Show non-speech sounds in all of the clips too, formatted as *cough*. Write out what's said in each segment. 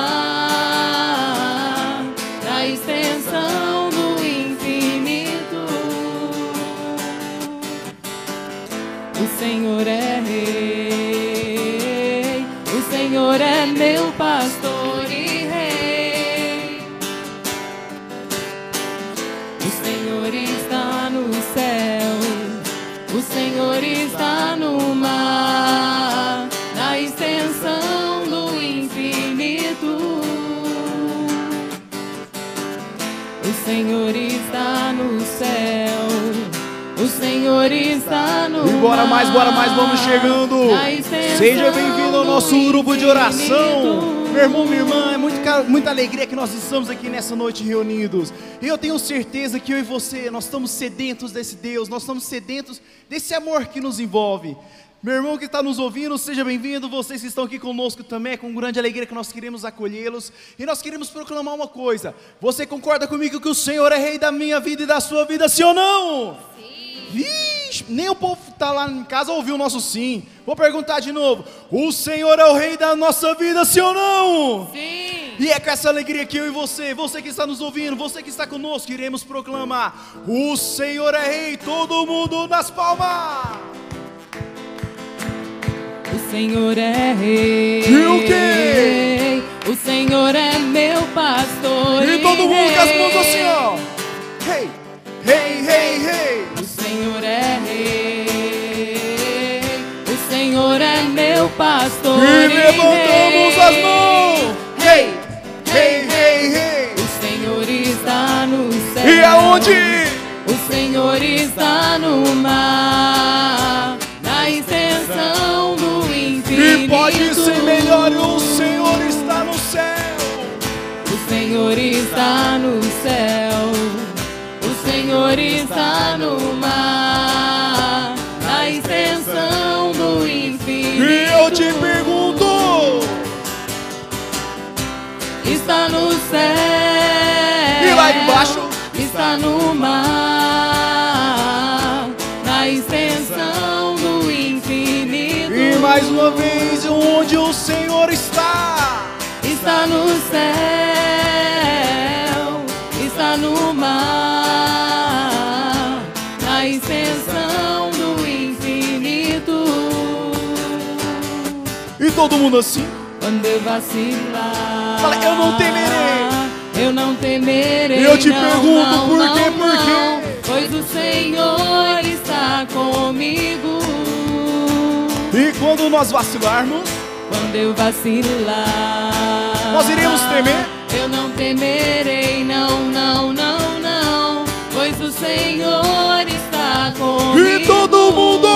no bora mais, bora mais, vamos chegando. Seja bem-vindo ao nosso grupo de oração. Meu irmão, minha irmã, é muito, muita alegria que nós estamos aqui nessa noite reunidos. E eu tenho certeza que eu e você, nós estamos sedentos desse Deus, nós estamos sedentos desse amor que nos envolve. Meu irmão que está nos ouvindo, seja bem-vindo. Vocês que estão aqui conosco também, é com grande alegria que nós queremos acolhê-los. E nós queremos proclamar uma coisa. Você concorda comigo que o Senhor é rei da minha vida e da sua vida, sim ou não? Vixe, nem o povo que está lá em casa ouviu o nosso sim. Vou perguntar de novo: O Senhor é o Rei da nossa vida, sim ou não? Sim. E é com essa alegria que eu e você, você que está nos ouvindo, você que está conosco, iremos proclamar: O Senhor é Rei, todo mundo nas palmas. O Senhor é rei. E o quê? O Senhor é meu pastor. E todo mundo com as mãos assim, ó. Rei, rei, rei, rei. O Senhor é rei. O Senhor é meu pastor. E levantamos rei. as mãos. Rei, rei, rei, rei. O Senhor está no céu. E aonde? O Senhor está no mar, na extensão do infinito. E pode ser melhor, o Senhor está no céu. O Senhor está no céu, o Senhor está no céu. E lá embaixo? Está no mar, na extensão do infinito. e mais uma vez, onde o Senhor está? Está no céu, está no mar, na extensão do infinito. E todo mundo assim? Quando eu vacilar, Fala, eu não temerei. Eu não temerei. Eu te não, pergunto, não, por não, quê, por quê? Pois o Senhor está comigo. E quando nós vacilarmos, Quando eu vacilar, Nós iremos temer? Eu não temerei, não, não, não, não, pois o Senhor está comigo. e todo mundo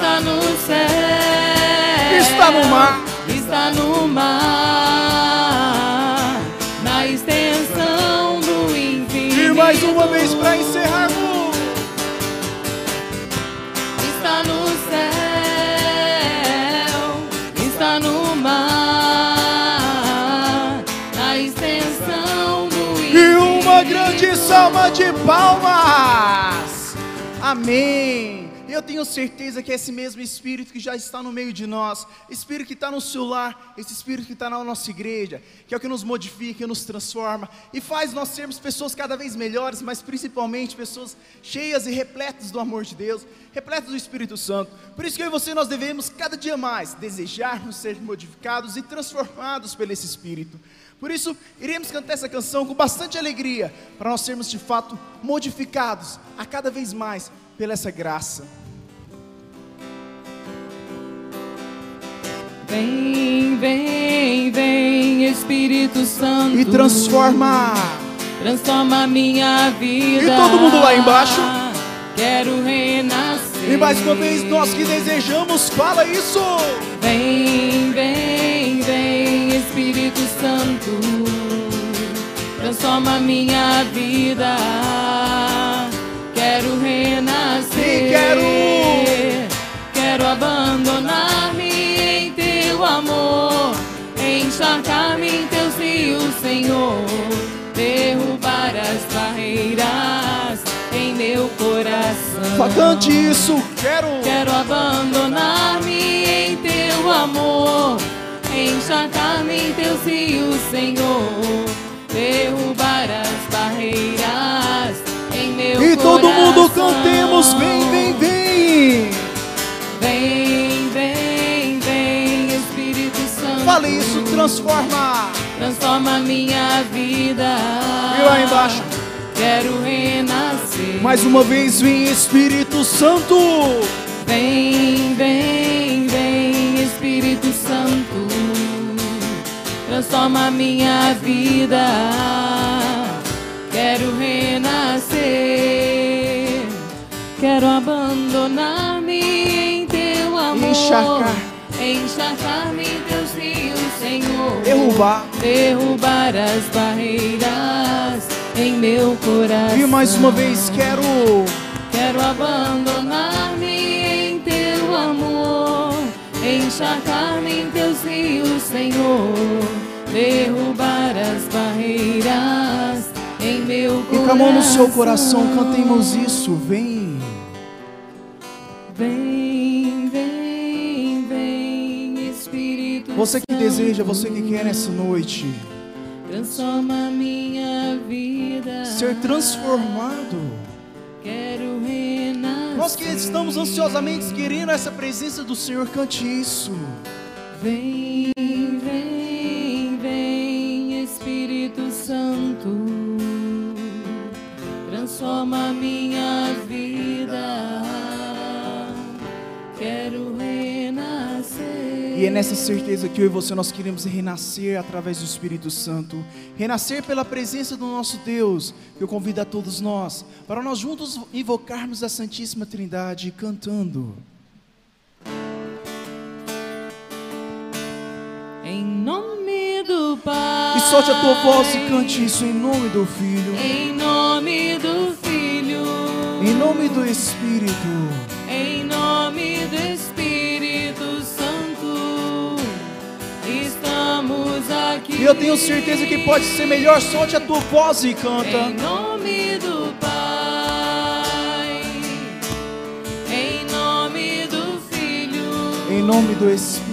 está no céu, está no mar, está no mar, na extensão do infinito. E mais uma vez para encerrarmos. Está no céu, está no mar, na extensão do infinito. E uma grande salva de palmas. Amém. Eu tenho certeza que é esse mesmo Espírito que já está no meio de nós, Espírito que está no seu lar, esse Espírito que está na nossa igreja, que é o que nos modifica, nos transforma e faz nós sermos pessoas cada vez melhores, mas principalmente pessoas cheias e repletas do amor de Deus, repletas do Espírito Santo. Por isso que eu e você nós devemos cada dia mais desejarmos ser modificados e transformados pelo esse Espírito. Por isso, iremos cantar essa canção com bastante alegria, para nós sermos de fato modificados a cada vez mais pela essa graça. Vem, vem, vem, Espírito Santo. E transforma. Transforma minha vida. E todo mundo lá embaixo. Quero renascer. E mais uma vez, nós que desejamos, fala isso. Vem, vem, vem, Espírito Santo. Transforma minha vida. Quero renascer. E quero. Quero abandonar-me em teu amor. Encharcar-me em teus rios, Senhor. Derrubar as barreiras em meu coração. Só cante isso, quero. Quero abandonar-me em teu amor, encharcar-me em teus rios, Senhor, derrubar as barreiras em meu E todo mundo coração. cantemos, vem, vem. Vem, Fale isso, transforma. Transforma minha vida. E lá embaixo, Quero renascer. mais uma vez, vem Espírito Santo. Vem, vem, vem, Espírito Santo, transforma minha vida. Quero renascer, quero abandonar-me em teu amor, Encharcar. encharcar-me em Senhor, Derrubar. derrubar as barreiras em meu coração. E mais uma vez, quero. Quero abandonar-me em teu amor, encharcar-me em teus rios, Senhor, derrubar as barreiras em meu E coração. com a mão no seu coração, cantemos isso. Vem, Você que deseja, você que quer nessa noite transforma minha vida. ser transformado. Quero renascer. Nós que estamos ansiosamente querendo essa presença do Senhor, cante isso. Vem, vem, vem, Espírito Santo, transforma minha vida. E é nessa certeza que eu e você nós queremos renascer através do Espírito Santo, renascer pela presença do nosso Deus, que eu convido a todos nós, para nós juntos invocarmos a Santíssima Trindade cantando. Em nome do Pai. E solte a tua voz e cante isso em nome do Filho, Em nome do Filho. em nome do Espírito. Em nome do Espírito E eu tenho certeza que pode ser melhor, solte a tua voz e canta. Em nome do Pai, em nome do Filho, Em nome do Espírito.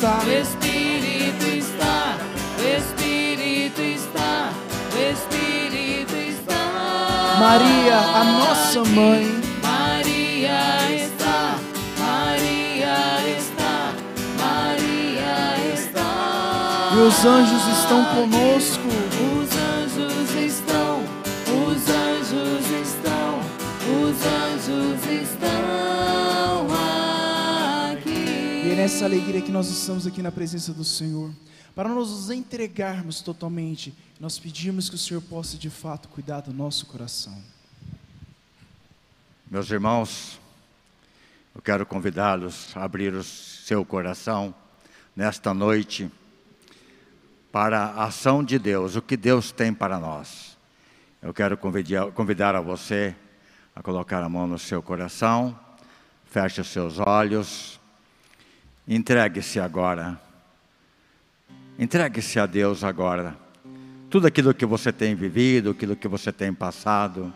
Está. Espírito está, Espírito está, Espírito está. Maria, a nossa mãe. Maria está, Maria está, Maria está. E os anjos estão conosco. Essa alegria que nós estamos aqui na presença do Senhor, para nós nos entregarmos totalmente, nós pedimos que o Senhor possa de fato cuidar do nosso coração. Meus irmãos, eu quero convidá-los a abrir o seu coração nesta noite para a ação de Deus, o que Deus tem para nós. Eu quero convidar, convidar a você a colocar a mão no seu coração, feche os seus olhos, entregue-se agora, entregue-se a Deus agora. Tudo aquilo que você tem vivido, aquilo que você tem passado,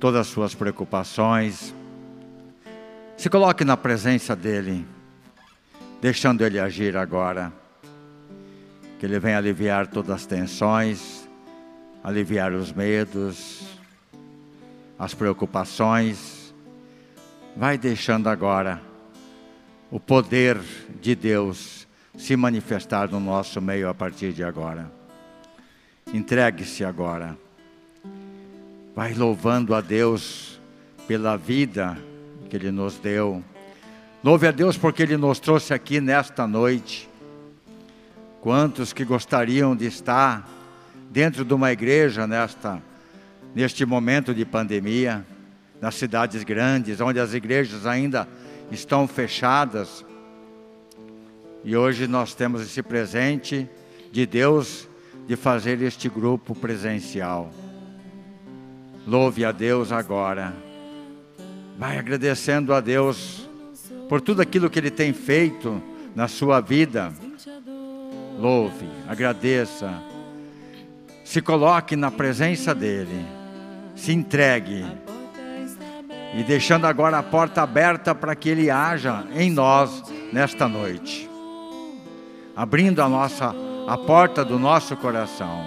todas as suas preocupações, se coloque na presença dEle, deixando Ele agir agora. Que Ele venha aliviar todas as tensões, aliviar os medos, as preocupações. Vai deixando agora o poder de Deus se manifestar no nosso meio a partir de agora. Entregue-se agora. Vai louvando a Deus pela vida que Ele nos deu. Louve a Deus porque Ele nos trouxe aqui nesta noite. Quantos que gostariam de estar dentro de uma igreja nesta, neste momento de pandemia, nas cidades grandes, onde as igrejas ainda estão fechadas. E hoje nós temos esse presente de Deus de fazer este grupo presencial. Louve a Deus agora. Vai agradecendo a Deus por tudo aquilo que Ele tem feito na sua vida. Louve, agradeça, se coloque na presença dEle, se entregue e deixando agora a porta aberta para que Ele haja em nós nesta noite, abrindo a nossa a porta do nosso coração.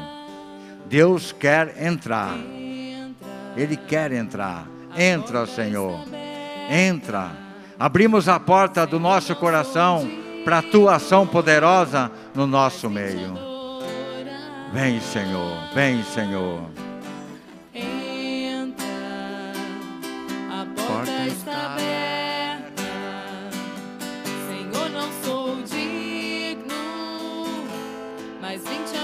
Deus quer entrar, Ele quer entrar. Entra, Senhor. Entra. Abrimos a porta do nosso coração para a tua ação poderosa no nosso meio. Vem, Senhor. Vem, Senhor. Está aberta. Senhor, não sou digno, mas vim te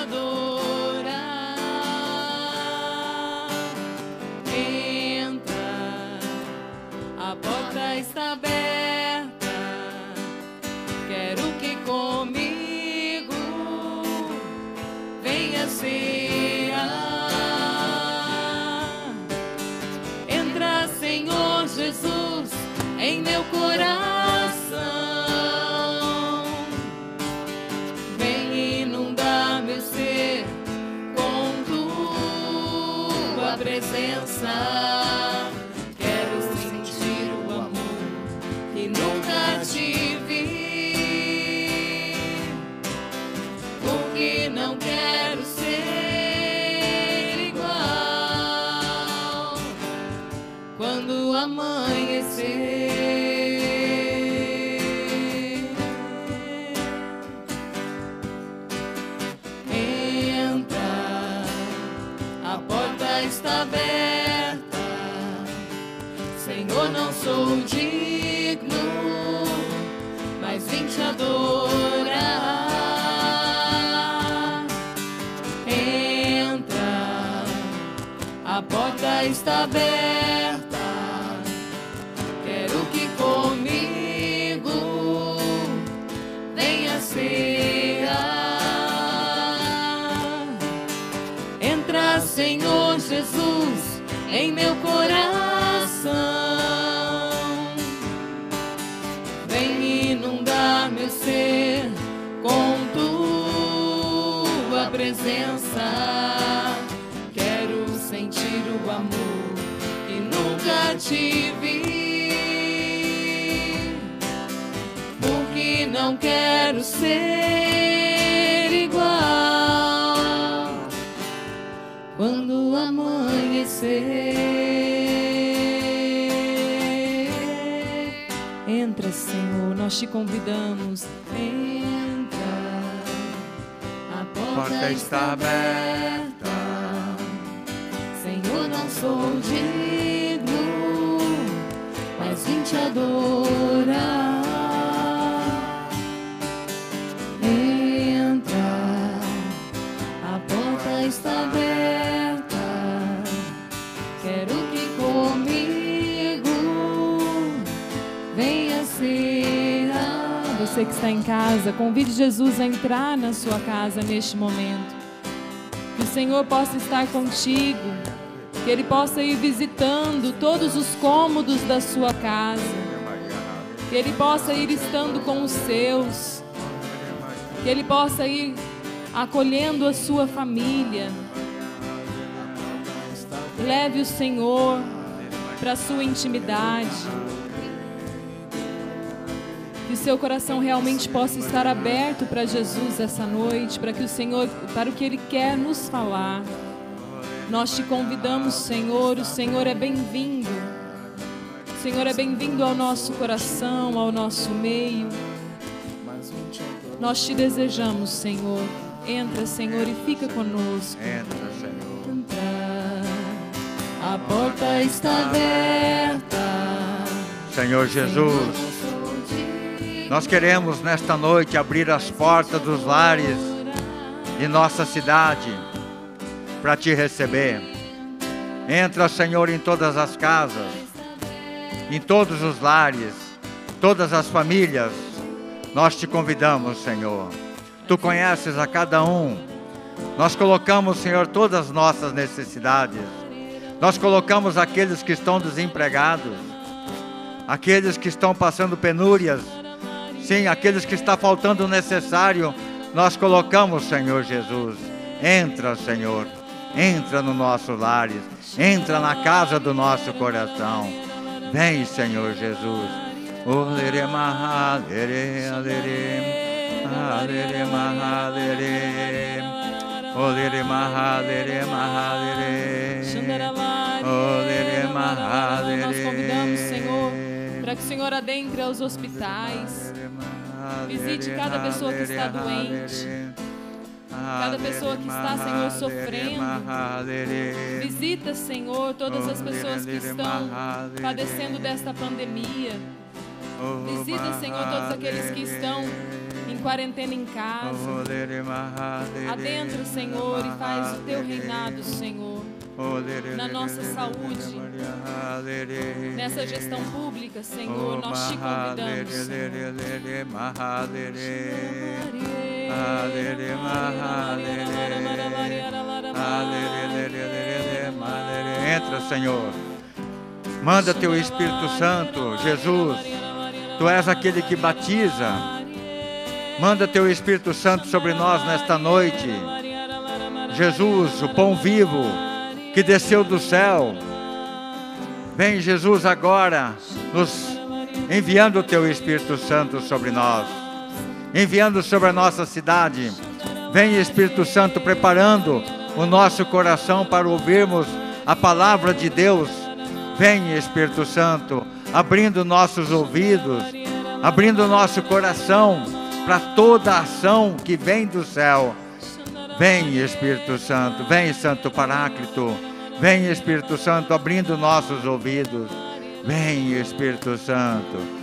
nunca tive. Porque não quero ser igual quando amanhecer. Entra, Senhor, nós te convidamos. Entra, a porta, Porta está aberta. Senhor, não sou digno, assim te adorar. Entra, a porta está aberta. Quero que comigo venha ser. Você que está em casa, convide Jesus a entrar na sua casa neste momento. Que o Senhor possa estar contigo que Ele possa ir visitando todos os cômodos da sua casa, que Ele possa ir estando com os seus, que Ele possa ir acolhendo a sua família. Leve o Senhor para a sua intimidade. Que seu coração realmente possa estar aberto para Jesus essa noite, para que o Senhor, para o que Ele quer nos falar. Nós te convidamos, Senhor, o Senhor é bem-vindo. O Senhor é bem-vindo ao nosso coração, ao nosso meio. Nós te desejamos, Senhor. Entra, Senhor, e fica conosco. Entra, Senhor. Entra. A porta está aberta. Senhor Jesus, nós queremos nesta noite abrir as portas dos lares de nossa cidade para te receber. Entra, Senhor, em todas as casas, em todos os lares, todas as famílias. Nós te convidamos, Senhor. Tu conheces a cada um. Nós colocamos, Senhor, todas as nossas necessidades. Nós colocamos aqueles que estão desempregados, aqueles que estão passando penúrias, sim, aqueles que está faltando o necessário. Nós colocamos, Senhor Jesus. Entra, Senhor. Entra no nosso lar, entra na casa do nosso coração. Vem, Senhor Jesus. Nós convidamos, Senhor, para que o Senhor adentre aos hospitais, visite cada pessoa que está doente. Cada pessoa que está, Senhor, sofrendo. Visita, Senhor, todas as pessoas que estão padecendo desta pandemia. Visita, Senhor, todos aqueles que estão em quarentena em casa. Adentra, Senhor, e faz o teu reinado, Senhor, na nossa saúde, nessa gestão pública, Senhor. Nós te convidamos, Senhor. Entra, Senhor. Manda teu Espírito Santo, Jesus. Tu és aquele que batiza. Manda teu Espírito Santo sobre nós nesta noite. Jesus, o pão vivo que desceu do céu. Vem, Jesus, agora, nos enviando o teu Espírito Santo sobre nós enviando sobre a nossa cidade. Vem Espírito Santo preparando o nosso coração para ouvirmos a palavra de Deus. Vem Espírito Santo abrindo nossos ouvidos, abrindo nosso coração para toda ação que vem do céu. Vem Espírito Santo, vem Santo Paráclito, vem Espírito Santo abrindo nossos ouvidos. Vem Espírito Santo.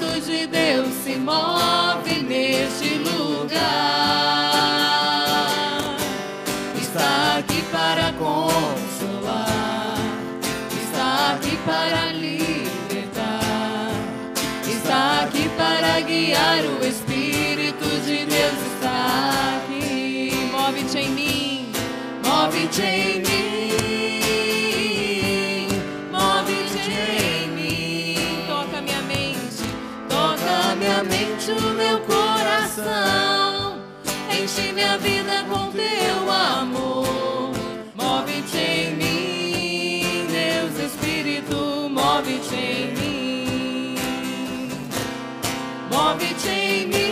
Espírito de Deus se move neste lugar. Está aqui para consolar, está aqui para libertar, está aqui para guiar. O Espírito de Deus está aqui. Move-te em mim, move-te em mim, eternamente o meu coração. Enche minha vida com teu amor. Move-te em mim, Deus Espírito, move-te em mim. Move-te em mim.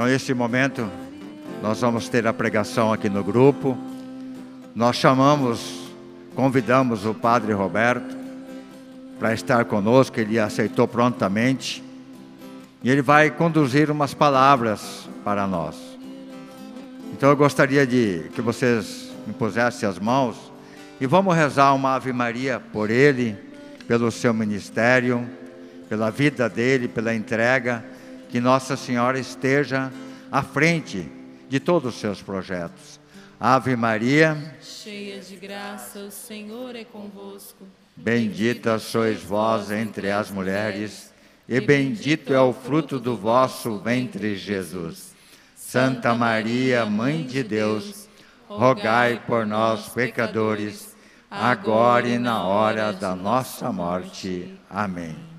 Então, neste momento, nós vamos ter a pregação aqui no grupo. Nós chamamos, convidamos o Padre Roberto para estar conosco, ele aceitou prontamente. E ele vai conduzir umas palavras para nós. Então eu gostaria de que vocês me pusessem as mãos e vamos rezar uma Ave Maria por ele, pelo seu ministério, pela vida dele, pela entrega, que Nossa Senhora esteja à frente de todos os seus projetos. Ave Maria, Cheia de graça, o Senhor é convosco. bendita sois vós entre as mulheres, e bendito é o fruto do vosso ventre, Jesus. Santa Maria, Mãe de Deus, rogai por nós, pecadores, agora e na hora da nossa morte. Amém.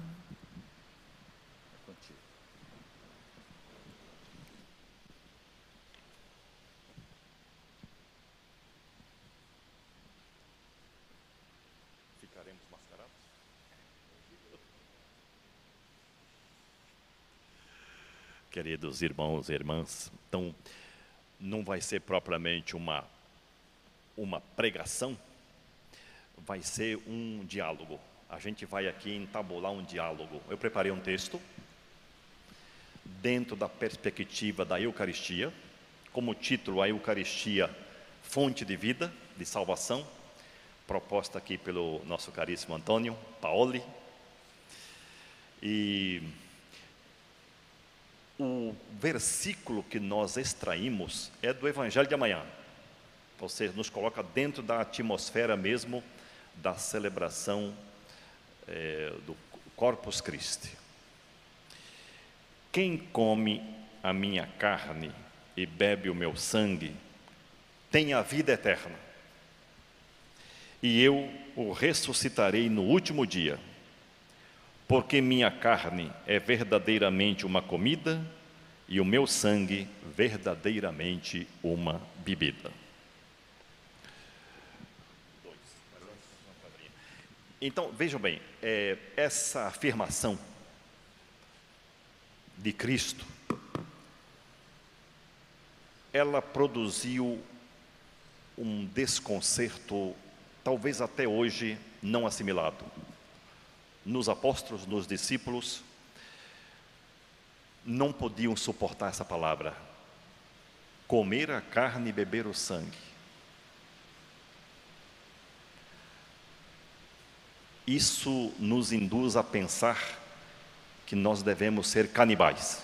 Queridos irmãos e irmãs. Então, não vai ser propriamente uma, uma pregação, vai ser um diálogo. A gente vai aqui entabular um diálogo. Eu preparei um texto dentro da perspectiva da Eucaristia, como título a Eucaristia, fonte de vida, de salvação, proposta aqui pelo nosso caríssimo Antônio Paoli. E o versículo que nós extraímos é do Evangelho de amanhã. Seja, nos coloca dentro da atmosfera mesmo da celebração é, do Corpus Christi. Quem come a minha carne e bebe o meu sangue tem a vida eterna. E eu o ressuscitarei no último dia porque minha carne é verdadeiramente uma comida e o meu sangue verdadeiramente uma bebida. Então, vejam bem, é, essa afirmação de Cristo, ela produziu um desconcerto, talvez até hoje não assimilado nos apóstolos, nos discípulos, não podiam suportar essa palavra. Comer a carne e beber o sangue. Isso nos induz a pensar que nós devemos ser canibais.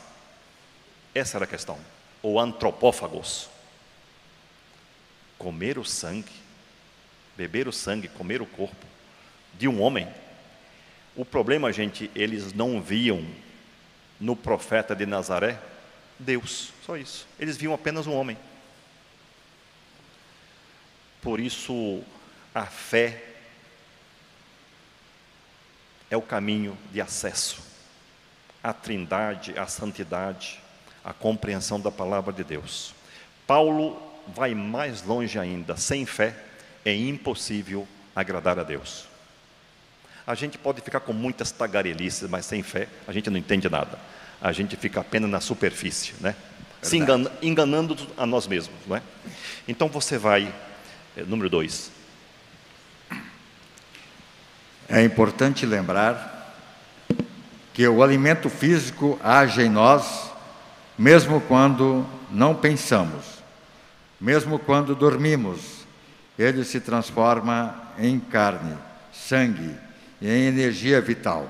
Essa era a questão. Ou antropófagos. Comer o sangue, beber o sangue, comer o corpo de um homem o problema, gente, eles não viam no profeta de Nazaré Deus, só isso. Eles viam apenas um homem. Por isso, a fé é o caminho de acesso à trindade, à santidade, à compreensão da palavra de Deus. Paulo vai mais longe ainda. Sem fé é impossível agradar a Deus. A gente pode ficar com muitas tagarelices, mas sem fé a gente não entende nada. A gente fica apenas na superfície, né? Se engana, enganando a nós mesmos, não é? Então você vai, é, número dois. É importante lembrar que o alimento físico age em nós, mesmo quando não pensamos, mesmo quando dormimos, ele se transforma em carne, sangue, e em energia vital.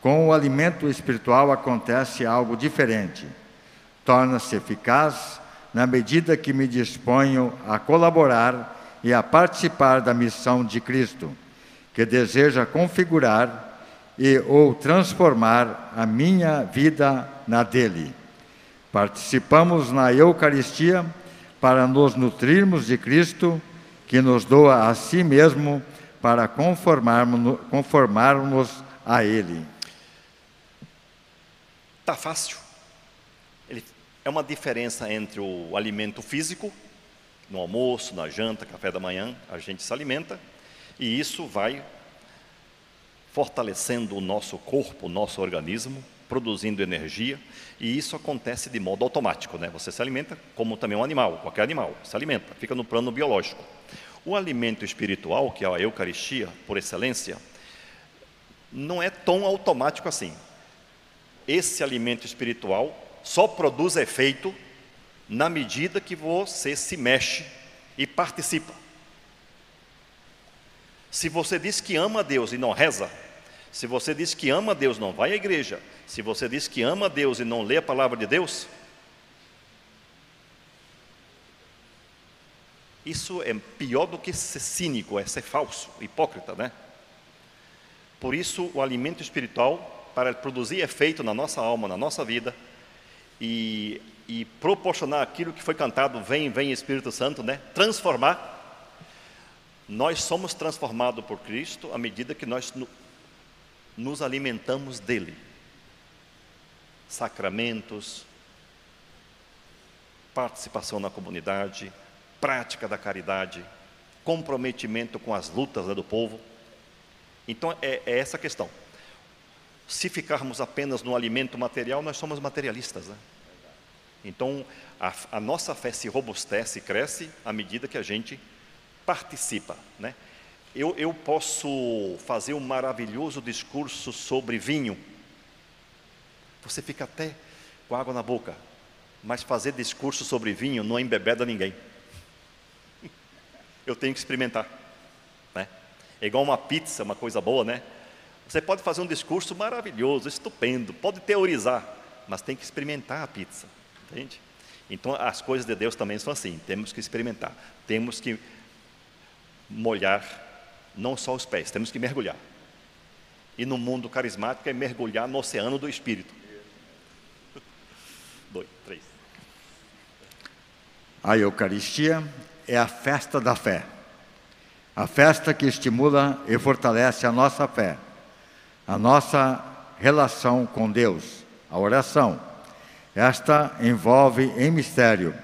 Com o alimento espiritual acontece algo diferente. Torna-se eficaz na medida que me disponho a colaborar e a participar da missão de Cristo, que deseja configurar e ou transformar a minha vida na dele. Participamos na Eucaristia para nos nutrirmos de Cristo, que nos doa a si mesmo para conformarmos, conformarmos a Ele. Tá fácil. Ele, é uma diferença entre o alimento físico, no almoço, na janta, café da manhã, a gente se alimenta, e isso vai fortalecendo o nosso corpo, o nosso organismo, produzindo energia, e isso acontece de modo automático, né? Você se alimenta como também um animal, qualquer animal, se alimenta, fica no plano biológico. O alimento espiritual, que é a Eucaristia, por excelência, não é tão automático assim. Esse alimento espiritual só produz efeito na medida que você se mexe e participa. Se você diz que ama Deus e não reza, se você diz que ama Deus, não vai à igreja. Se você diz que ama Deus e não lê a palavra de Deus, isso é pior do que ser cínico, é ser falso, hipócrita, né? Por isso, o alimento espiritual, para produzir efeito na nossa alma, na nossa vida, e, e proporcionar aquilo que foi cantado, vem, vem Espírito Santo, né? Transformar. Nós somos transformados por Cristo à medida que nós nos alimentamos dele. Sacramentos, participação na comunidade, prática da caridade, comprometimento com as lutas do povo. Então é, é essa a questão. Se ficarmos apenas no alimento material, nós somos materialistas. Né? Então a, a nossa fé se robustece e cresce à medida que a gente participa. Né? Eu, eu posso fazer um maravilhoso discurso sobre vinho. Você fica até com água na boca. Mas fazer discurso sobre vinho não embebeda ninguém. Eu tenho que experimentar. Né? É igual uma pizza, uma coisa boa, né? Você pode fazer um discurso maravilhoso, estupendo, pode teorizar, mas tem que experimentar a pizza, entende? Então as coisas de Deus também são assim, temos que experimentar, temos que molhar não só os pés, temos que mergulhar. E no mundo carismático é mergulhar no oceano do Espírito. *laughs* Dois, três. A Eucaristia é a festa da fé. A festa que estimula e fortalece a nossa fé, a nossa relação com Deus, a oração. Esta envolve em mistério,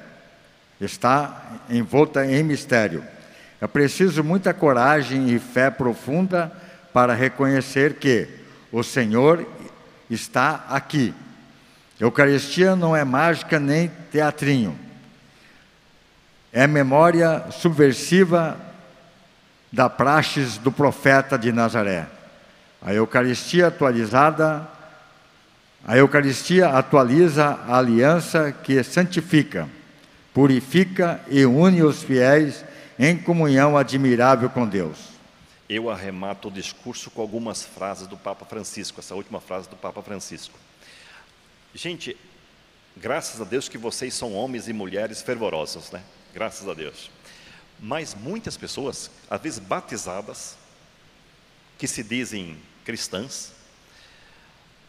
está envolta em mistério é preciso muita coragem e fé profunda para reconhecer que o Senhor está aqui. Eucaristia não é mágica nem teatrinho. É memória subversiva da praxes do profeta de Nazaré. A Eucaristia atualizada, a Eucaristia atualiza a aliança que santifica, purifica e une os fiéis em comunhão admirável com Deus. Eu arremato o discurso com algumas frases do Papa Francisco, essa última frase do Papa Francisco. Gente, graças a Deus que vocês são homens e mulheres fervorosos, né? Graças a Deus. Mas muitas pessoas, às vezes batizadas, que se dizem cristãs,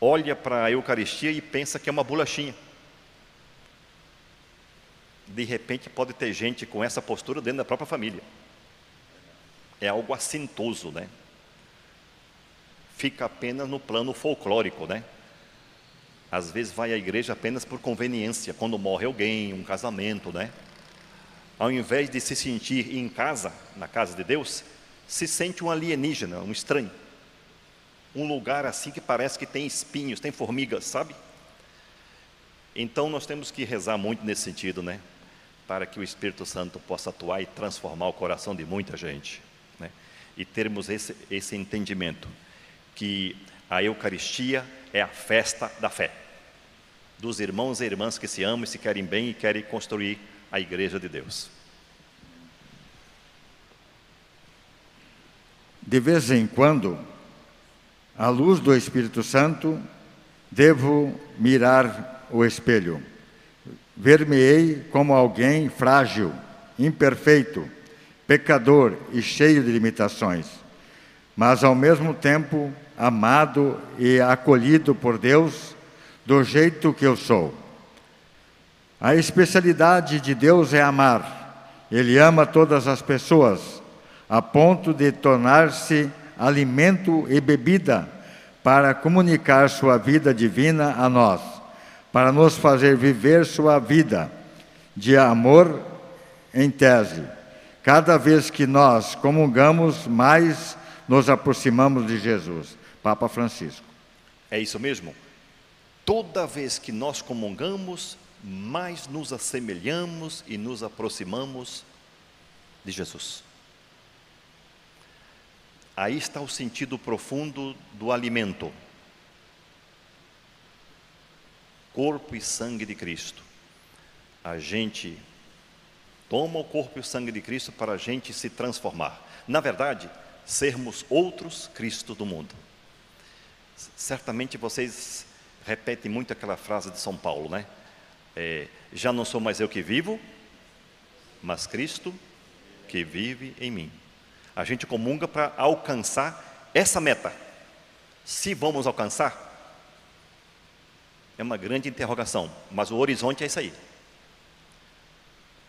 olha para a Eucaristia e pensa que é uma bolachinha de repente pode ter gente com essa postura dentro da própria família. É algo assintoso, né? Fica apenas no plano folclórico, né? Às vezes vai à igreja apenas por conveniência, quando morre alguém, um casamento, né? Ao invés de se sentir em casa, na casa de Deus, se sente um alienígena, um estranho. Um lugar assim que parece que tem espinhos, tem formigas, sabe? Então nós temos que rezar muito nesse sentido, né? para que o Espírito Santo possa atuar e transformar o coração de muita gente. Né? E termos esse, esse entendimento, que a Eucaristia é a festa da fé, dos irmãos e irmãs que se amam e se querem bem e querem construir a igreja de Deus. De vez em quando, à luz do Espírito Santo, devo mirar o espelho Ver-me-ei como alguém frágil, imperfeito, pecador e cheio de limitações, mas ao mesmo tempo amado e acolhido por Deus do jeito que eu sou. A especialidade de Deus é amar. Ele ama todas as pessoas, a ponto de tornar-se alimento e bebida para comunicar sua vida divina a nós, para nos fazer viver sua vida de amor em tese. Cada vez que nós comungamos, mais nos aproximamos de Jesus. Papa Francisco. É isso mesmo? Toda vez que nós comungamos, mais nos assemelhamos e nos aproximamos de Jesus. Aí está o sentido profundo do alimento. Corpo e sangue de Cristo. A gente toma o corpo e o sangue de Cristo para a gente se transformar. Na verdade, sermos outros Cristo do mundo. Certamente vocês repetem muito aquela frase de São Paulo, né? É, já não sou mais eu que vivo, mas Cristo que vive em mim. A gente comunga para alcançar essa meta. Se vamos alcançar, é uma grande interrogação, mas o horizonte é isso aí.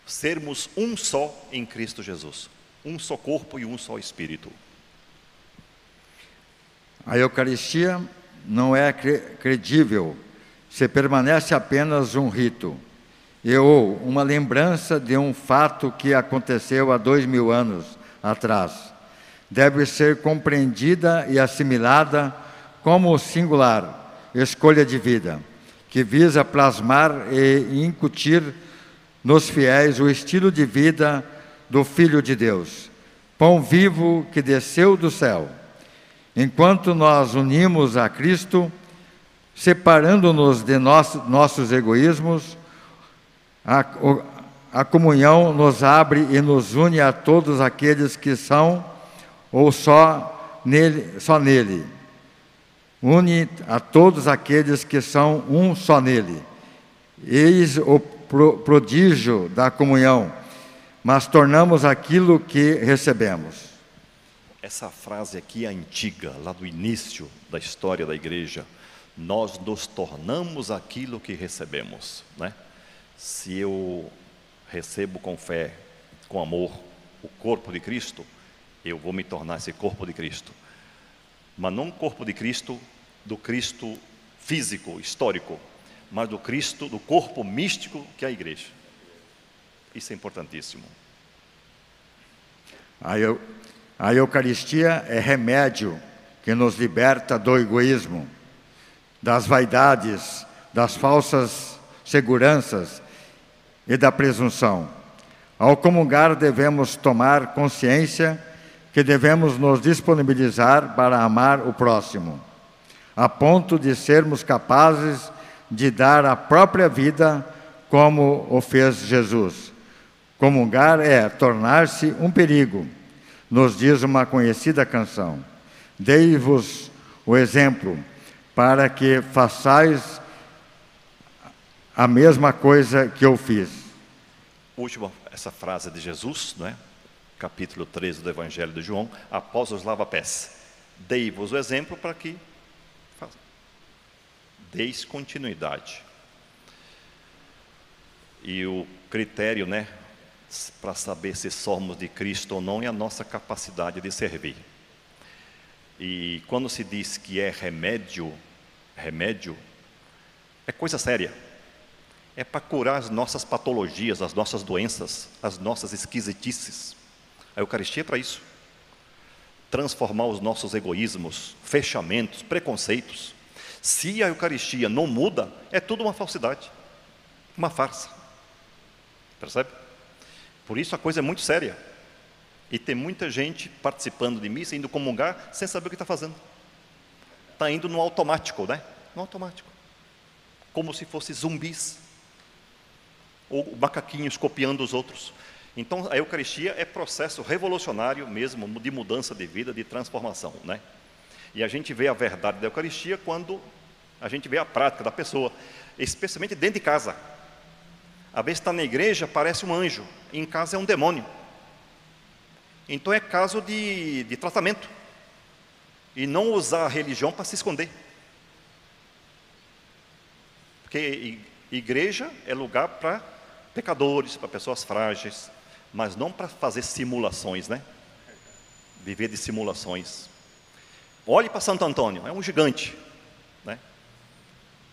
Sermos um só em Cristo Jesus, um só corpo e um só espírito. A Eucaristia não é credível se permanece apenas um rito e ou uma lembrança de um fato que aconteceu há dois mil anos atrás. Deve ser compreendida e assimilada como singular escolha de vida, que visa plasmar e incutir nos fiéis o estilo de vida do Filho de Deus, pão vivo que desceu do céu. Enquanto nós unimos a Cristo, separando-nos de nossos egoísmos, a, a comunhão nos abre e nos une a todos aqueles que são ou só nele, só nele. Une a todos aqueles que são um só nele. Eis o prodígio da comunhão, mas tornamos aquilo que recebemos. Essa frase aqui é antiga, lá do início da história da igreja nós nos tornamos aquilo que recebemos, né? Se eu recebo com fé, com amor, o corpo de Cristo, eu vou me tornar esse corpo de Cristo. Mas não um corpo de Cristo do Cristo físico, histórico, mas do Cristo, do corpo místico que é a igreja. Isso é importantíssimo. A, eu, a Eucaristia é remédio que nos liberta do egoísmo das vaidades, das falsas seguranças e da presunção. Ao comungar, devemos tomar consciência que devemos nos disponibilizar para amar o próximo, a ponto de sermos capazes de dar a própria vida como o fez Jesus. Comungar é tornar-se um perigo, nos diz uma conhecida canção. Dei-vos o exemplo para que façais a mesma coisa que eu fiz. Última, essa frase de Jesus, não é? capítulo 13 do Evangelho de João, após os lava-pés. Dei-vos o exemplo para que deis continuidade. E o critério, né, para saber se somos de Cristo ou não é a nossa capacidade de servir. E quando se diz que é remédio, remédio é coisa séria. É para curar as nossas patologias, as nossas doenças, as nossas esquisitices. A Eucaristia é para isso. Transformar os nossos egoísmos, fechamentos, preconceitos. Se a Eucaristia não muda, é tudo uma falsidade, uma farsa. Percebe? Por isso a coisa é muito séria. E tem muita gente participando de missa, indo comungar, sem saber o que está fazendo. Está indo no automático, né? No automático. Como se fossem zumbis. Ou macaquinhos copiando os outros. Então, a Eucaristia é processo revolucionário mesmo, de mudança de vida, de transformação, né? E a gente vê a verdade da Eucaristia quando a gente vê a prática da pessoa, especialmente dentro de casa. Às vezes está na igreja, parece um anjo, em casa é um demônio Então é caso de, de tratamento. E não usar a religião para se esconder. Porque igreja é lugar para pecadores, para pessoas frágeis, mas não para fazer simulações, né? Viver de simulações. Olhe para Santo Antônio, é um gigante, né?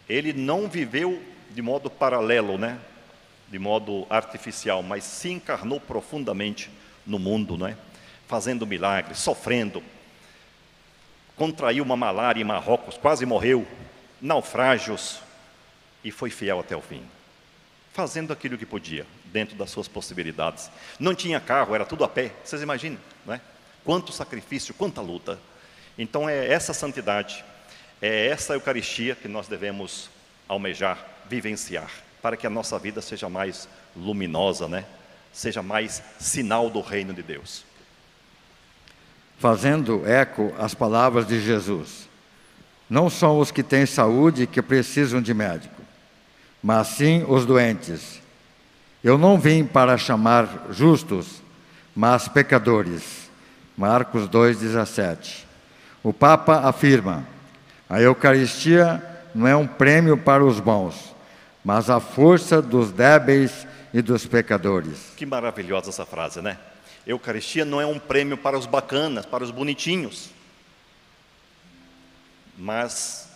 Ele não viveu de modo paralelo, né? De modo artificial, mas se encarnou profundamente no mundo, né? Fazendo milagres, sofrendo. Contraiu uma malária em Marrocos, quase morreu. Naufrágios, e foi fiel até o fim, fazendo aquilo que podia, dentro das suas possibilidades. Não tinha carro, era tudo a pé, vocês imaginam, né? Quanto sacrifício, quanta luta. Então é essa santidade, é essa Eucaristia que nós devemos almejar, vivenciar, para que a nossa vida seja mais luminosa, né? Seja mais sinal do reino de Deus. Fazendo eco às palavras de Jesus. Não são os que têm saúde que precisam de médico mas sim os doentes. Eu não vim para chamar justos, mas pecadores. Marcos 2,17. O Papa afirma: a Eucaristia não é um prêmio para os bons, mas a força dos débeis e dos pecadores. Que maravilhosa essa frase, né? Eucaristia não é um prêmio para os bacanas, para os bonitinhos, mas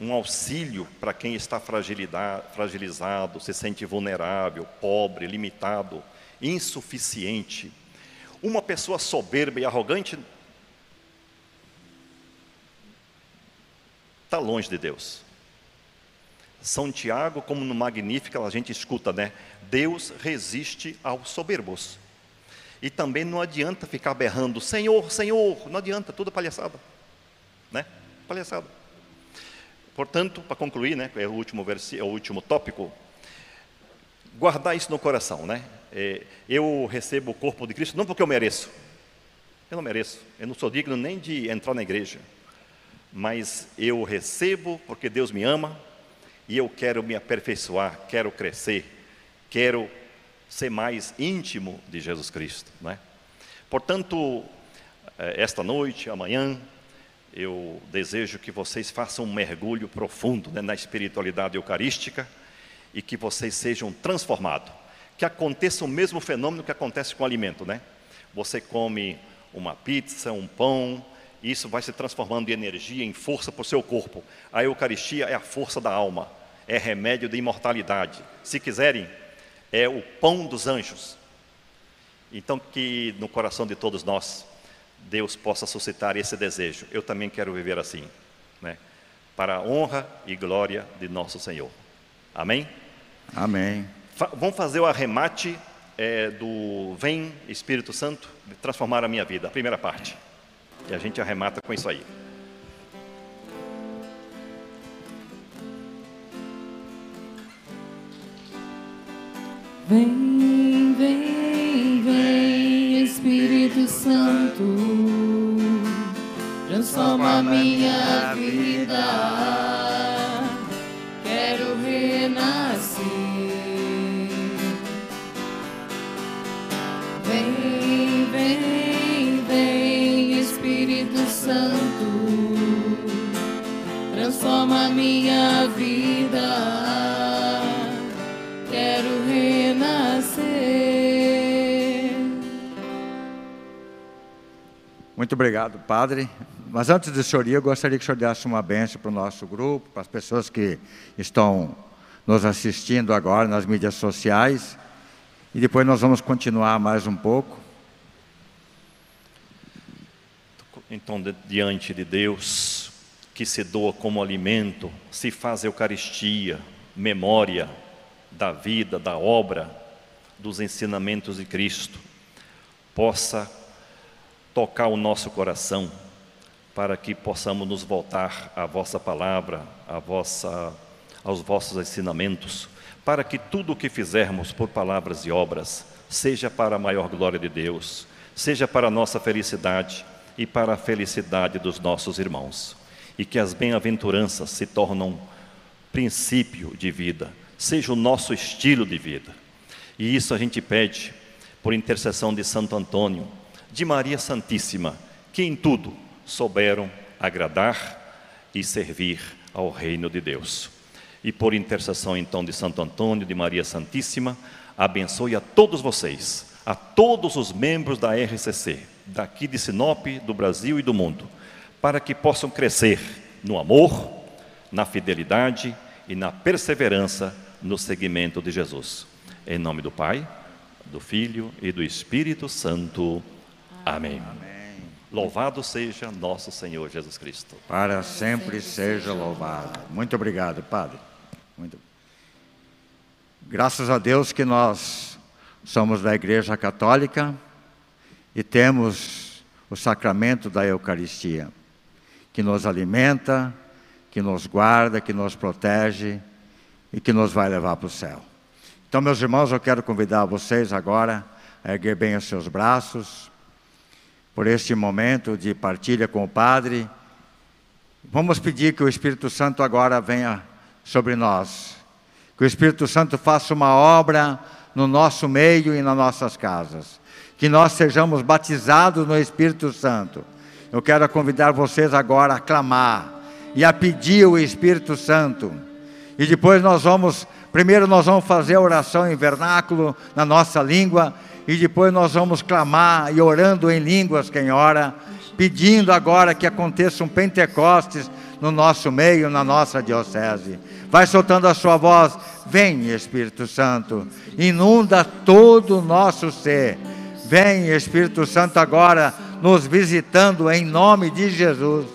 um auxílio para quem está fragilizado, se sente vulnerável, pobre, limitado, insuficiente. Uma pessoa soberba e arrogante está longe de Deus. São Tiago, como no Magnífica, a gente escuta, né? Deus resiste aos soberbos. E também não adianta ficar berrando, Senhor, Senhor, não adianta, tudo palhaçada. Né? Palhaçada. Portanto, para concluir, né, é o último é o último tópico, guardar isso no coração, né? É, eu recebo o corpo de Cristo não porque eu mereço. Eu não mereço. Eu não sou digno nem de entrar na igreja. Mas eu recebo porque Deus me ama e eu quero me aperfeiçoar, quero crescer, quero ser mais íntimo de Jesus Cristo, né? Portanto, é, esta noite, amanhã, eu desejo que vocês façam um mergulho profundo né, na espiritualidade eucarística e que vocês sejam transformados. Que aconteça o mesmo fenômeno que acontece com o alimento, né? Você come uma pizza, um pão, e isso vai se transformando em energia, em força para o seu corpo. A Eucaristia é a força da alma, é remédio de imortalidade. Se quiserem, é o pão dos anjos. Então, que no coração de todos nós Deus possa suscitar esse desejo. Eu também quero viver assim, né? Para a honra e glória de nosso Senhor. Amém? Amém. Fa vamos fazer o arremate é, do Vem Espírito Santo de transformar a minha vida, a primeira parte. E a gente arremata com isso aí. Vem, vem, vem, Espírito Santo, transforma minha vida. Transforma minha vida. Muito obrigado, Padre. Mas antes de senhor ir, eu gostaria que o senhor desse uma benção para o nosso grupo, para as pessoas que estão nos assistindo agora nas mídias sociais. E depois nós vamos continuar mais um pouco. Então, diante de Deus, que se doa como alimento, se faz Eucaristia, memória da vida, da obra, dos ensinamentos de Cristo, possa tocar o nosso coração, para que possamos nos voltar à vossa palavra, à vossa, aos vossos ensinamentos, para que tudo o que fizermos por palavras e obras seja para a maior glória de Deus, seja para a nossa felicidade e para a felicidade dos nossos irmãos, e que as bem-aventuranças se tornam princípio de vida, seja o nosso estilo de vida. E isso a gente pede por intercessão de Santo Antônio, de Maria Santíssima, que em tudo souberam agradar e servir ao reino de Deus. E por intercessão então de Santo Antônio, de Maria Santíssima, abençoe a todos vocês, a todos os membros da RCC, daqui de Sinop, do Brasil e do mundo, para que possam crescer no amor, na fidelidade e na perseverança no seguimento de Jesus. Em nome do Pai, do Filho e do Espírito Santo. Amém. Amém. Louvado seja nosso Senhor Jesus Cristo. Para sempre seja louvado. Muito obrigado, Padre. Muito. Graças a Deus que nós somos da Igreja Católica e temos o sacramento da Eucaristia, que nos alimenta, que nos guarda, que nos protege e que nos vai levar para o céu. Então, meus irmãos, eu quero convidar vocês agora a erguer bem os seus braços por este momento de partilha com o Padre. Vamos pedir que o Espírito Santo agora venha sobre nós. Que o Espírito Santo faça uma obra no nosso meio e nas nossas casas. Que nós sejamos batizados no Espírito Santo. Eu quero convidar vocês agora a clamar e a pedir o Espírito Santo. E depois nós vamos, primeiro nós vamos fazer a oração em vernáculo, na nossa língua, e depois nós vamos clamar e orando em línguas quem ora, pedindo agora que aconteça um Pentecostes no nosso meio, na nossa diocese. Vai soltando a sua voz, vem Espírito Santo, inunda todo o nosso ser. Vem Espírito Santo agora nos visitando em nome de Jesus.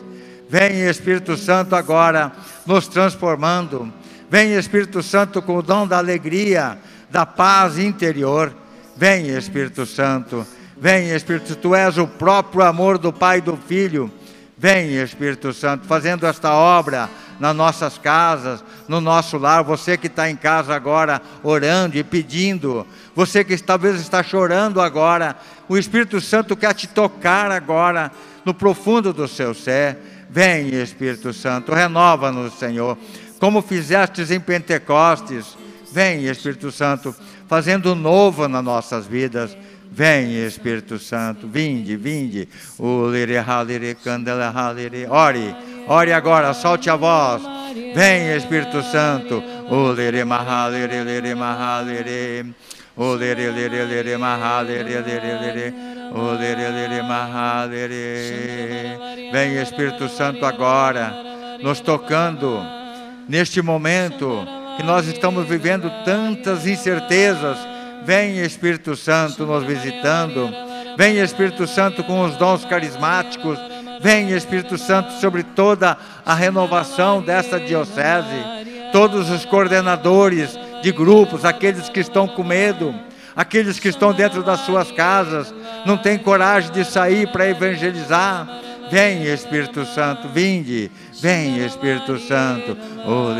Vem Espírito Santo agora nos transformando. Vem Espírito Santo com o dom da alegria, da paz interior. Vem Espírito Santo. Vem Espírito, tu és o próprio amor do Pai e do Filho. Vem Espírito Santo, fazendo esta obra nas nossas casas, no nosso lar. Você que está em casa agora orando e pedindo, você que talvez está chorando agora, o Espírito Santo quer te tocar agora no profundo do seu ser. Vem, Espírito Santo, renova-nos, Senhor, como fizestes em Pentecostes. Vem, Espírito Santo, fazendo novo nas nossas vidas. Vem, Espírito Santo, vinde, vinde. Ore, ore agora, solte a voz. Vem, Espírito Santo. Vem Espírito Santo agora, nos tocando neste momento que nós estamos vivendo tantas incertezas. Vem Espírito Santo nos visitando. Vem Espírito Santo com os dons carismáticos. Vem Espírito Santo sobre toda a renovação desta diocese. Todos os coordenadores de grupos, aqueles que estão com medo, aqueles que estão dentro das suas casas, não têm coragem de sair para evangelizar. Vem Espírito Santo, vinde, vem Espírito Santo. Oh,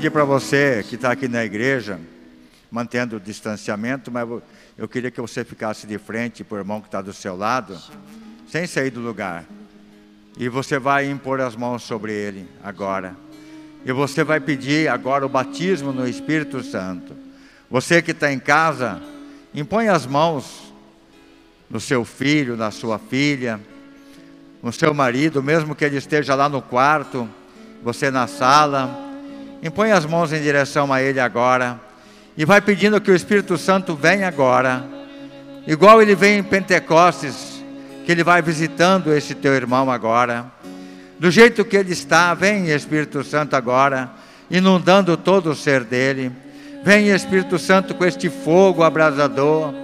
pedir para você que está aqui na igreja, mantendo o distanciamento, mas eu- queria que você ficasse de frente para o irmão que está do seu lado, sem sair do lugar. E você vai impor as mãos sobre ele agora. E você vai pedir agora o batismo no Espírito Santo. Você que está em casa, impõe as mãos no seu filho, na sua filha, no seu marido, mesmo que ele esteja lá no quarto, você na sala. Impõe as mãos em direção a ele agora. E vai pedindo que o Espírito Santo venha agora. Igual ele vem em Pentecostes, que ele vai visitando esse teu irmão agora. Do jeito que ele está, vem Espírito Santo agora, inundando todo o ser dele. Vem Espírito Santo com este fogo abrasador.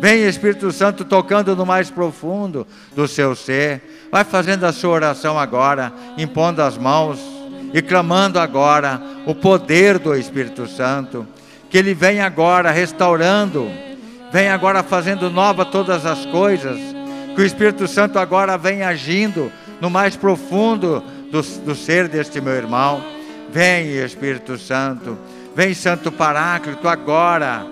Vem Espírito Santo tocando no mais profundo do seu ser. Vai fazendo a sua oração agora, impondo as mãos e clamando agora o poder do Espírito Santo. Que ele venha agora restaurando, vem agora fazendo nova todas as coisas. Que o Espírito Santo agora vem agindo no mais profundo do, do ser deste meu irmão. Vem, Espírito Santo. Vem, Santo Paráclito, agora.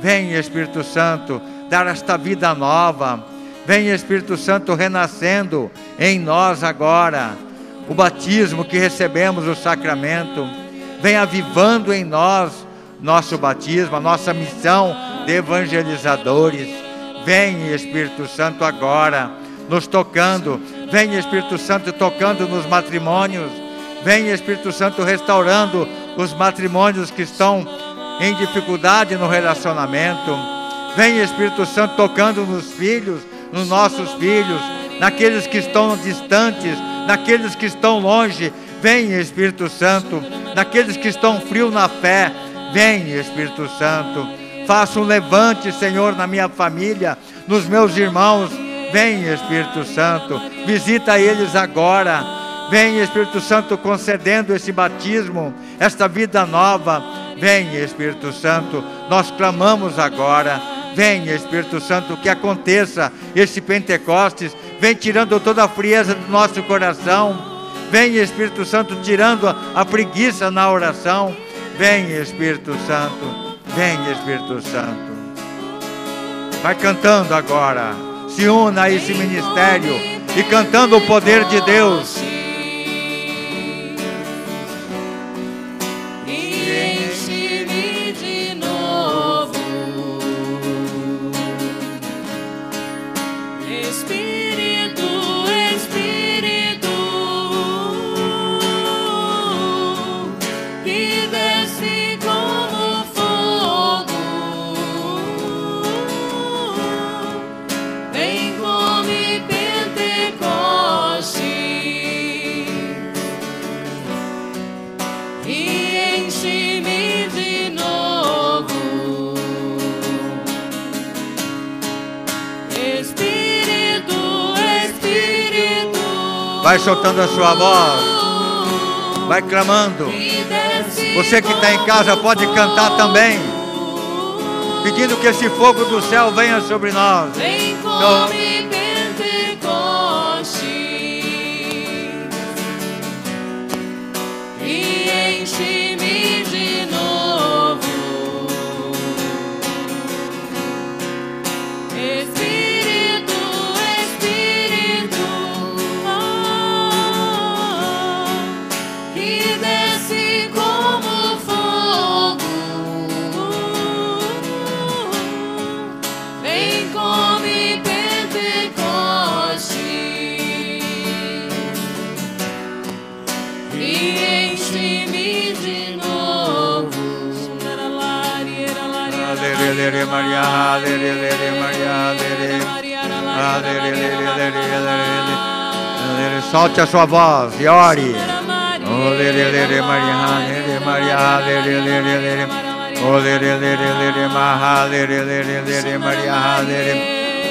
Vem, Espírito Santo, dar esta vida nova. Vem, Espírito Santo, renascendo em nós agora. O batismo que recebemos, o sacramento. Vem avivando em nós nosso batismo, a nossa missão de evangelizadores. Vem, Espírito Santo, agora, nos tocando. Vem, Espírito Santo, tocando nos matrimônios. Vem, Espírito Santo, restaurando os matrimônios que estão em dificuldade no relacionamento. Vem, Espírito Santo, tocando nos filhos, nos nossos filhos, naqueles que estão distantes, naqueles que estão longe. Vem, Espírito Santo, naqueles que estão frios na fé. Vem, Espírito Santo. Faça um levante, Senhor, na minha família, nos meus irmãos. Vem, Espírito Santo. Visita eles agora. Vem, Espírito Santo, concedendo esse batismo, esta vida nova. Vem, Espírito Santo. Nós clamamos agora. Vem, Espírito Santo, que aconteça esse Pentecostes. Vem tirando toda a frieza do nosso coração. Vem, Espírito Santo, tirando a, preguiça na oração. Vem, Espírito Santo. Vem, Espírito Santo. Vai cantando agora. Se una a esse ministério e cantando o poder de Deus. Vai soltando a sua voz. Vai clamando. Você que está em casa pode cantar também. Pedindo que esse fogo do céu venha sobre nós. Vem Então, Adelele Maria, adelele Maria, adelele. Adelele. Solte a sua voz e ore. Olelele Maria, adelele Maria, adelele. Olelele Maria, adelele Maria, adelele.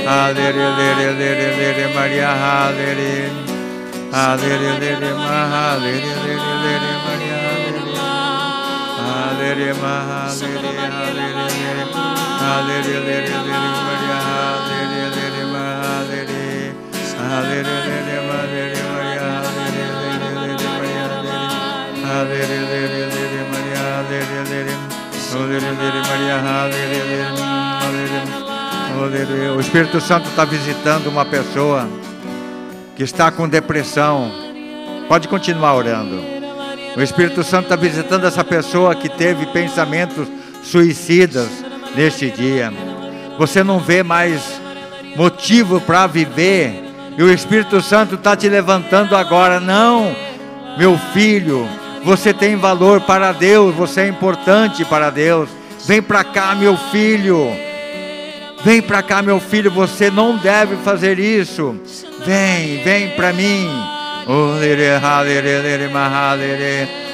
Adelele Maria, adelele. Adelele Maria, adelele Maria, hallelujah, Maria, hallelujah, hallelujah. O Espírito Santo está visitando uma pessoa que está com depressão. Pode continuar orando. O Espírito Santo está visitando essa pessoa que teve pensamentos suicidas neste dia. Você não vê mais motivo para viver. E o Espírito Santo está te levantando agora. Não, meu filho, você tem valor para Deus, você é importante para Deus. Vem para cá, meu filho. Vem para cá, meu filho, você não deve fazer isso. Vem, vem para mim.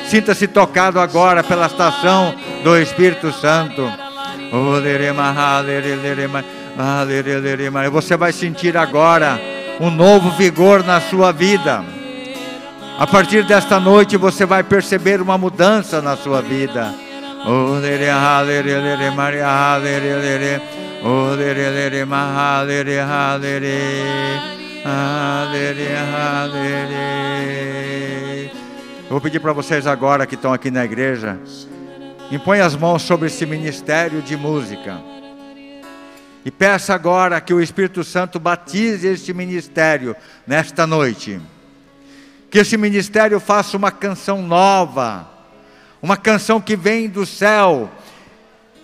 Sinta-se tocado agora pela estação do Espírito Santo. Você vai sentir agora um novo vigor na sua vida. A partir desta noite você vai perceber uma mudança na sua vida. Eu vou pedir para vocês agora que estão aqui na igreja, impõe as mãos sobre esse ministério de música. E peça agora que o Espírito Santo batize este ministério nesta noite. Que esse ministério faça uma canção nova, uma canção que vem do céu,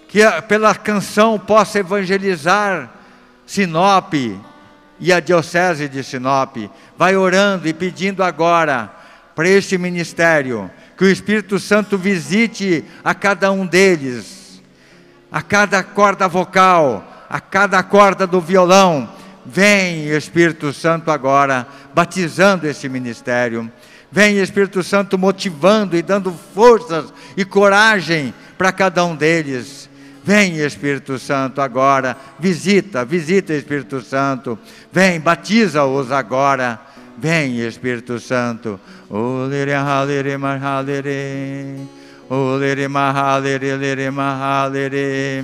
que pela canção possa evangelizar Sinop e a Diocese de Sinop. Vai orando e pedindo agora para este ministério que o Espírito Santo visite a cada um deles, a cada corda vocal, a cada corda do violão. Vem, Espírito Santo, agora, batizando esse ministério. Vem, Espírito Santo, motivando e dando forças e coragem para cada um deles. Vem, Espírito Santo, agora. Visita, visita, Espírito Santo. Vem, batiza-os agora. Vem, Espírito Santo. Olere, halere, mahalere. Olere, mahalere, lere, mahalere.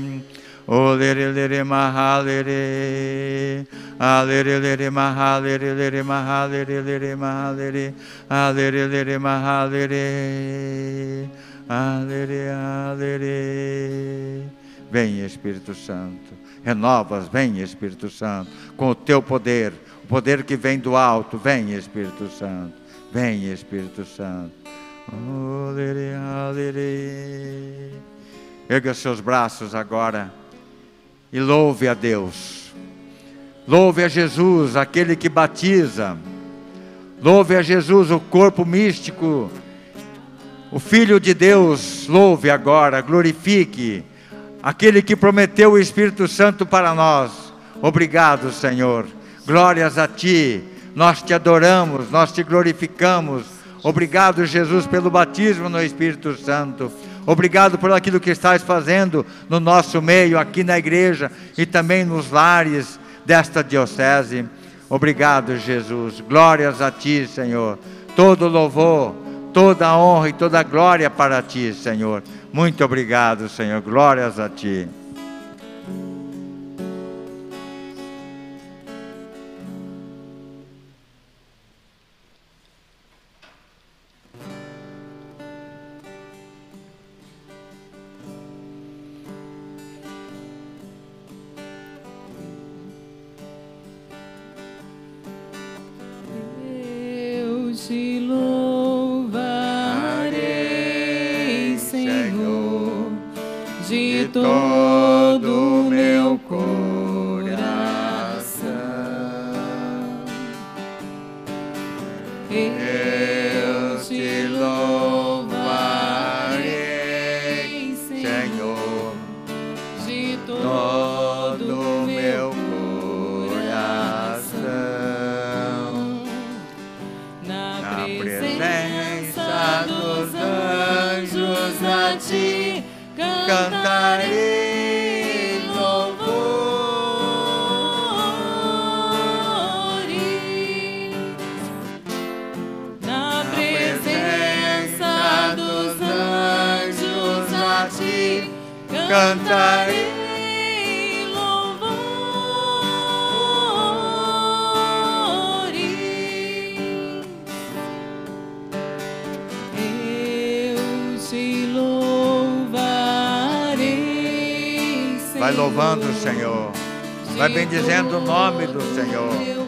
Olere, lere, mahalere. Alere, lere, mahalere, lere, mahalere, lere, mahalere. Alere, lere, mahalere. Alere, alere. Vem, Espírito Santo. Renovas, vem, Espírito Santo, com o teu poder, o poder que vem do alto. Vem, Espírito Santo. Vem, Espírito Santo. Erga seus braços agora e louve a Deus. Louve a Jesus, aquele que batiza. Louve a Jesus, o corpo místico. O Filho de Deus, louve agora, glorifique aquele que prometeu o Espírito Santo para nós. Obrigado, Senhor. Glórias a Ti. Nós te adoramos, nós te glorificamos. Obrigado, Jesus, pelo batismo no Espírito Santo. Obrigado por aquilo que estás fazendo no nosso meio, aqui na igreja e também nos lares desta diocese. Obrigado, Jesus. Glórias a Ti, Senhor. Todo louvor, toda honra e toda glória para Ti, Senhor. Muito obrigado, Senhor. Glórias a Ti. Vai louvando o Senhor. Vai bendizendo o nome do Senhor.